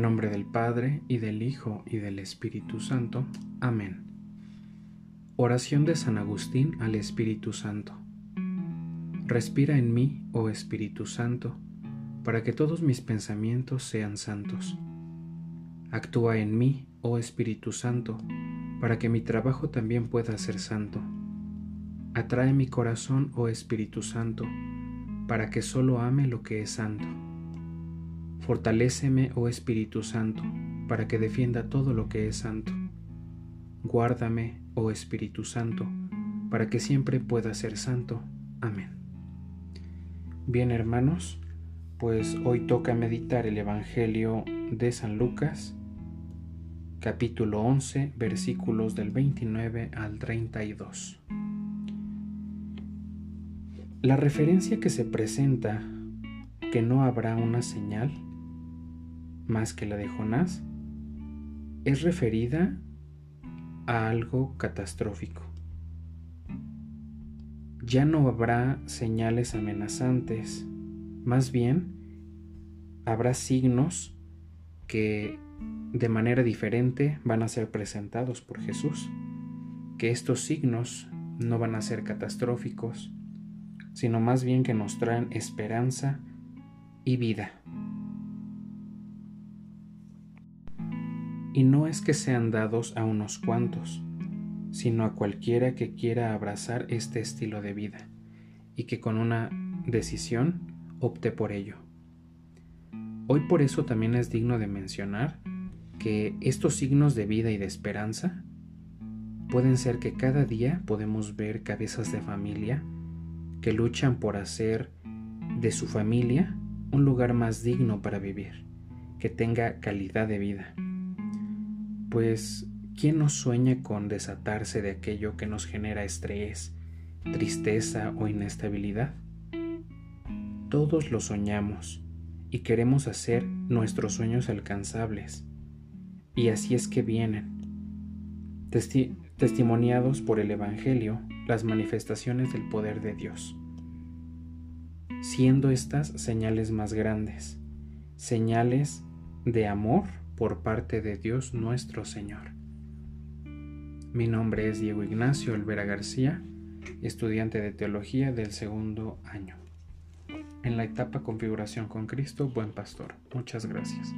nombre del Padre, y del Hijo, y del Espíritu Santo. Amén. Oración de San Agustín al Espíritu Santo. Respira en mí, oh Espíritu Santo, para que todos mis pensamientos sean santos. Actúa en mí, oh Espíritu Santo, para que mi trabajo también pueda ser santo. Atrae mi corazón, oh Espíritu Santo, para que solo ame lo que es santo. Fortaléceme, oh Espíritu Santo, para que defienda todo lo que es santo. Guárdame, oh Espíritu Santo, para que siempre pueda ser santo. Amén. Bien hermanos, pues hoy toca meditar el Evangelio de San Lucas, capítulo 11, versículos del 29 al 32. La referencia que se presenta, que no habrá una señal, más que la de Jonás, es referida a algo catastrófico. Ya no habrá señales amenazantes, más bien habrá signos que de manera diferente van a ser presentados por Jesús, que estos signos no van a ser catastróficos, sino más bien que nos traen esperanza y vida. Y no es que sean dados a unos cuantos, sino a cualquiera que quiera abrazar este estilo de vida y que con una decisión opte por ello. Hoy por eso también es digno de mencionar que estos signos de vida y de esperanza pueden ser que cada día podemos ver cabezas de familia que luchan por hacer de su familia un lugar más digno para vivir, que tenga calidad de vida. Pues, ¿quién no sueña con desatarse de aquello que nos genera estrés, tristeza o inestabilidad? Todos lo soñamos y queremos hacer nuestros sueños alcanzables. Y así es que vienen, testimoniados por el Evangelio, las manifestaciones del poder de Dios, siendo estas señales más grandes, señales de amor por parte de Dios nuestro Señor. Mi nombre es Diego Ignacio Olvera García, estudiante de teología del segundo año. En la etapa Configuración con Cristo, Buen Pastor. Muchas gracias.